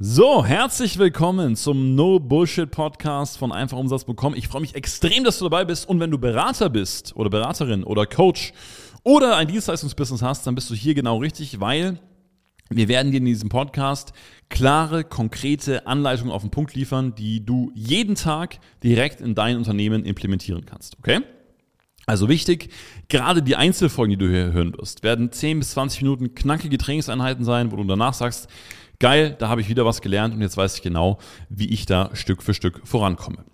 So, herzlich willkommen zum No Bullshit Podcast von Einfach Umsatz bekommen. Ich freue mich extrem, dass du dabei bist und wenn du Berater bist oder Beraterin oder Coach oder ein Dienstleistungsbusiness hast, dann bist du hier genau richtig, weil wir werden dir in diesem Podcast klare, konkrete Anleitungen auf den Punkt liefern, die du jeden Tag direkt in dein Unternehmen implementieren kannst, okay? Also wichtig, gerade die Einzelfolgen, die du hier hören wirst, werden 10 bis 20 Minuten knackige Trainingseinheiten sein, wo du danach sagst, geil, da habe ich wieder was gelernt und jetzt weiß ich genau, wie ich da Stück für Stück vorankomme.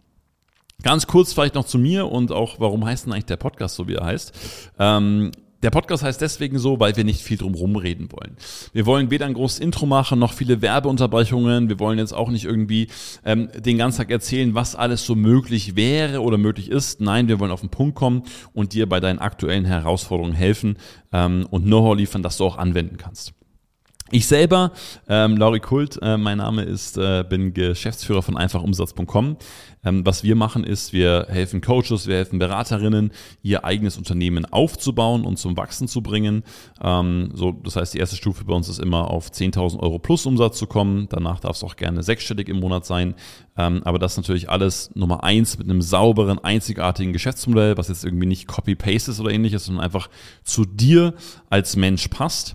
Ganz kurz vielleicht noch zu mir und auch, warum heißt denn eigentlich der Podcast so, wie er heißt? Ähm, der Podcast heißt deswegen so, weil wir nicht viel drum rumreden wollen. Wir wollen weder ein großes Intro machen, noch viele Werbeunterbrechungen. Wir wollen jetzt auch nicht irgendwie ähm, den ganzen Tag erzählen, was alles so möglich wäre oder möglich ist. Nein, wir wollen auf den Punkt kommen und dir bei deinen aktuellen Herausforderungen helfen ähm, und Know-how liefern, das du auch anwenden kannst. Ich selber, ähm, Lauri Kult, äh, mein Name ist, äh, bin Geschäftsführer von einfachumsatz.com. Ähm, was wir machen ist, wir helfen Coaches, wir helfen Beraterinnen, ihr eigenes Unternehmen aufzubauen und zum Wachsen zu bringen. Ähm, so, das heißt, die erste Stufe bei uns ist immer auf 10.000 Euro plus Umsatz zu kommen. Danach darf es auch gerne sechsstellig im Monat sein. Ähm, aber das natürlich alles Nummer eins mit einem sauberen, einzigartigen Geschäftsmodell, was jetzt irgendwie nicht Copy-Paste ist oder ähnliches, sondern einfach zu dir als Mensch passt.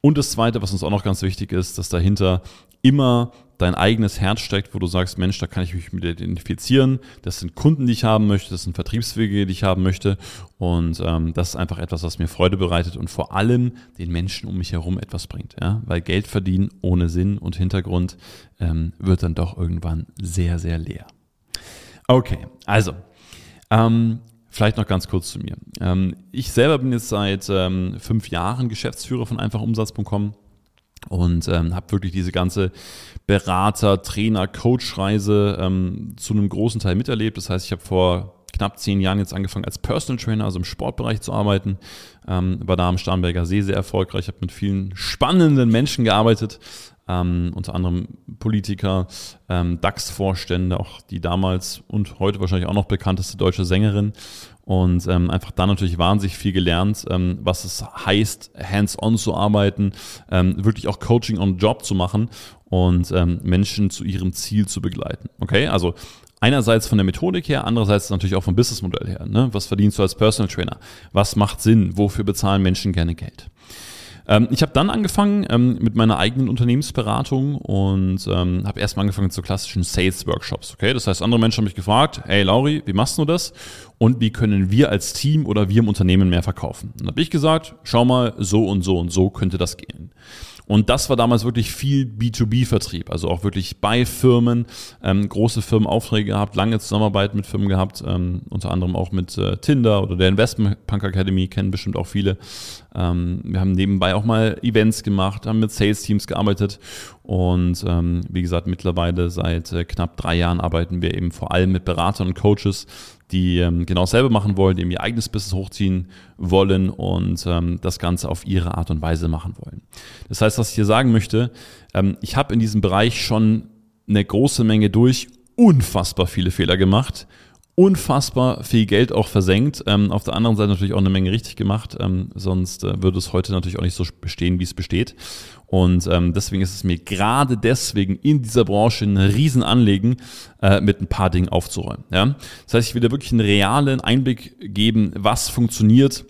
Und das Zweite, was uns auch noch ganz wichtig ist, dass dahinter immer dein eigenes Herz steckt, wo du sagst, Mensch, da kann ich mich mit identifizieren. Das sind Kunden, die ich haben möchte, das sind Vertriebswege, die ich haben möchte. Und ähm, das ist einfach etwas, was mir Freude bereitet und vor allem den Menschen um mich herum etwas bringt. Ja? Weil Geld verdienen ohne Sinn und Hintergrund ähm, wird dann doch irgendwann sehr, sehr leer. Okay, also ähm, Vielleicht noch ganz kurz zu mir. Ähm, ich selber bin jetzt seit ähm, fünf Jahren Geschäftsführer von einfachumsatz.com und ähm, habe wirklich diese ganze Berater, Trainer, Coach-Reise ähm, zu einem großen Teil miterlebt. Das heißt, ich habe vor knapp zehn Jahren jetzt angefangen als Personal Trainer, also im Sportbereich zu arbeiten. Ähm, war da am Starnberger See sehr erfolgreich, habe mit vielen spannenden Menschen gearbeitet, ähm, unter anderem Politiker, ähm, DAX-Vorstände, auch die damals und heute wahrscheinlich auch noch bekannteste deutsche Sängerin. Und ähm, einfach da natürlich wahnsinnig viel gelernt, ähm, was es heißt, hands-on zu arbeiten, ähm, wirklich auch Coaching on Job zu machen und ähm, Menschen zu ihrem Ziel zu begleiten. Okay, also einerseits von der Methodik her, andererseits natürlich auch vom Businessmodell her. Ne? Was verdienst du als Personal Trainer? Was macht Sinn? Wofür bezahlen Menschen gerne Geld? Ähm, ich habe dann angefangen ähm, mit meiner eigenen Unternehmensberatung und ähm, habe erstmal angefangen so klassischen Sales-Workshops. Okay, das heißt, andere Menschen haben mich gefragt, hey Lauri, wie machst du das? Und wie können wir als Team oder wir im Unternehmen mehr verkaufen? Und habe ich gesagt, schau mal, so und so und so könnte das gehen. Und das war damals wirklich viel B2B-Vertrieb, also auch wirklich bei Firmen, ähm, große Firmen Aufträge gehabt, lange Zusammenarbeit mit Firmen gehabt, ähm, unter anderem auch mit äh, Tinder oder der Investment Punk Academy, kennen bestimmt auch viele. Ähm, wir haben nebenbei auch mal Events gemacht, haben mit Sales-Teams gearbeitet und ähm, wie gesagt, mittlerweile seit äh, knapp drei Jahren arbeiten wir eben vor allem mit Beratern und Coaches, die ähm, genau dasselbe machen wollen, die ihr eigenes Business hochziehen wollen und ähm, das Ganze auf ihre Art und Weise machen wollen. Das heißt, was ich hier sagen möchte, ähm, ich habe in diesem Bereich schon eine große Menge durch, unfassbar viele Fehler gemacht unfassbar viel Geld auch versenkt. Ähm, auf der anderen Seite natürlich auch eine Menge richtig gemacht, ähm, sonst äh, würde es heute natürlich auch nicht so bestehen, wie es besteht. Und ähm, deswegen ist es mir gerade deswegen in dieser Branche ein Riesenanliegen, äh, mit ein paar Dingen aufzuräumen. Ja? Das heißt, ich will da wirklich einen realen Einblick geben, was funktioniert,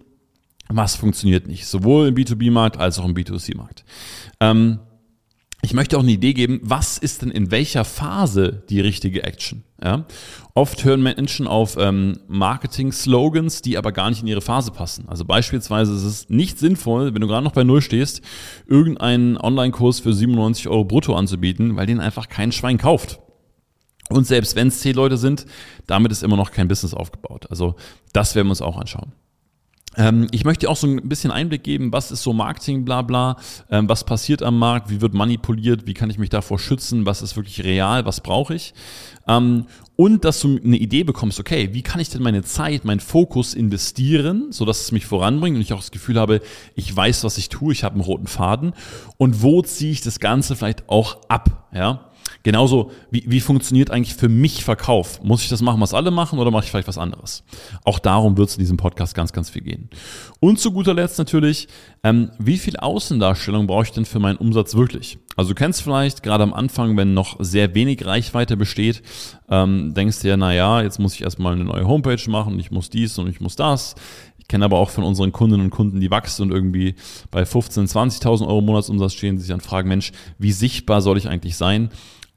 was funktioniert nicht. Sowohl im B2B-Markt als auch im B2C-Markt. Ähm, ich möchte auch eine Idee geben, was ist denn in welcher Phase die richtige Action? Ja? Oft hören Menschen auf ähm, Marketing-Slogans, die aber gar nicht in ihre Phase passen. Also beispielsweise ist es nicht sinnvoll, wenn du gerade noch bei Null stehst, irgendeinen Online-Kurs für 97 Euro brutto anzubieten, weil den einfach kein Schwein kauft. Und selbst wenn es zehn Leute sind, damit ist immer noch kein Business aufgebaut. Also das werden wir uns auch anschauen. Ähm, ich möchte auch so ein bisschen Einblick geben, was ist so Marketing, bla bla, ähm, was passiert am Markt, wie wird manipuliert, wie kann ich mich davor schützen, was ist wirklich real, was brauche ich. Ähm, und dass du eine Idee bekommst, okay, wie kann ich denn meine Zeit, meinen Fokus investieren, sodass es mich voranbringt und ich auch das Gefühl habe, ich weiß, was ich tue, ich habe einen roten Faden. Und wo ziehe ich das Ganze vielleicht auch ab, ja. Genauso, wie, wie funktioniert eigentlich für mich Verkauf? Muss ich das machen, was alle machen, oder mache ich vielleicht was anderes? Auch darum wird es in diesem Podcast ganz, ganz viel gehen. Und zu guter Letzt natürlich, ähm, wie viel Außendarstellung brauche ich denn für meinen Umsatz wirklich? Also du kennst vielleicht gerade am Anfang, wenn noch sehr wenig Reichweite besteht, ähm, denkst du ja, naja, jetzt muss ich erstmal eine neue Homepage machen, ich muss dies und ich muss das. Ich kenne aber auch von unseren Kundinnen und Kunden, die wachsen und irgendwie bei 15.000, 20.000 Euro Monatsumsatz stehen, die sich dann fragen, Mensch, wie sichtbar soll ich eigentlich sein?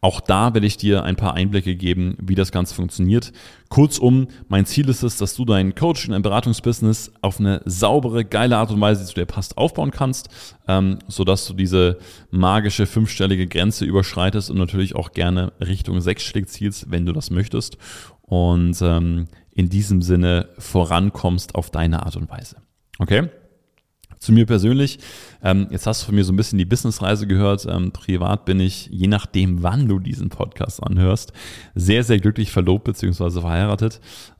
Auch da werde ich dir ein paar Einblicke geben, wie das Ganze funktioniert. Kurzum, mein Ziel ist es, dass du deinen Coach in dein Beratungsbusiness auf eine saubere, geile Art und Weise, die zu dir passt, aufbauen kannst, ähm, sodass du diese magische fünfstellige Grenze überschreitest und natürlich auch gerne Richtung sechsstellig zielst, wenn du das möchtest. Und ähm, in diesem Sinne vorankommst auf deine Art und Weise. Okay? Zu mir persönlich, ähm, jetzt hast du von mir so ein bisschen die Businessreise gehört. Ähm, privat bin ich, je nachdem, wann du diesen Podcast anhörst, sehr, sehr glücklich verlobt bzw. verheiratet.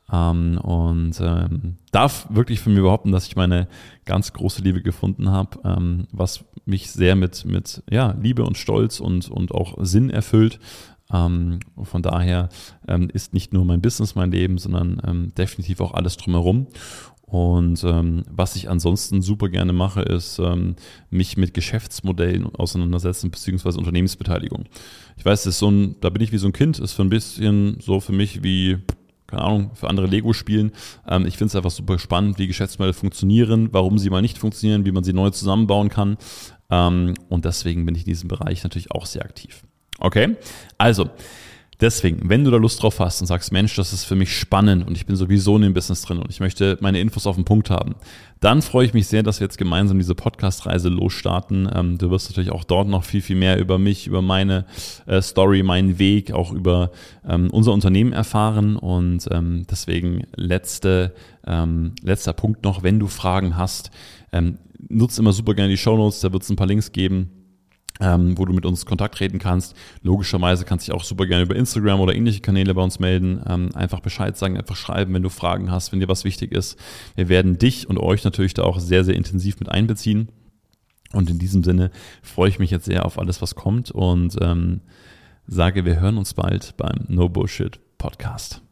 Ähm, und ähm, darf wirklich von mir behaupten, dass ich meine ganz große Liebe gefunden habe, ähm, was mich sehr mit, mit ja, Liebe und Stolz und, und auch Sinn erfüllt. Ähm, von daher ähm, ist nicht nur mein Business mein Leben, sondern ähm, definitiv auch alles drumherum. Und ähm, was ich ansonsten super gerne mache, ist ähm, mich mit Geschäftsmodellen auseinandersetzen, beziehungsweise Unternehmensbeteiligung. Ich weiß, das ist so ein, da bin ich wie so ein Kind, ist für ein bisschen so für mich wie, keine Ahnung, für andere Lego spielen. Ähm, ich finde es einfach super spannend, wie Geschäftsmodelle funktionieren, warum sie mal nicht funktionieren, wie man sie neu zusammenbauen kann. Ähm, und deswegen bin ich in diesem Bereich natürlich auch sehr aktiv. Okay, also Deswegen, wenn du da Lust drauf hast und sagst, Mensch, das ist für mich spannend und ich bin sowieso in dem Business drin und ich möchte meine Infos auf den Punkt haben, dann freue ich mich sehr, dass wir jetzt gemeinsam diese Podcast-Reise losstarten. Ähm, du wirst natürlich auch dort noch viel, viel mehr über mich, über meine äh, Story, meinen Weg, auch über ähm, unser Unternehmen erfahren. Und ähm, deswegen letzte, letzter Punkt noch, wenn du Fragen hast, nutze immer super gerne die Show Notes, da wird es ein paar Links geben ähm, wo du mit uns Kontakt treten kannst. Logischerweise kannst du dich auch super gerne über Instagram oder ähnliche Kanäle bei uns melden. Ähm, einfach Bescheid sagen, einfach schreiben, wenn du Fragen hast, wenn dir was wichtig ist. Wir werden dich und euch natürlich da auch sehr, sehr intensiv mit einbeziehen. Und in diesem Sinne freue ich mich jetzt sehr auf alles, was kommt und ähm, sage, wir hören uns bald beim No Bullshit Podcast.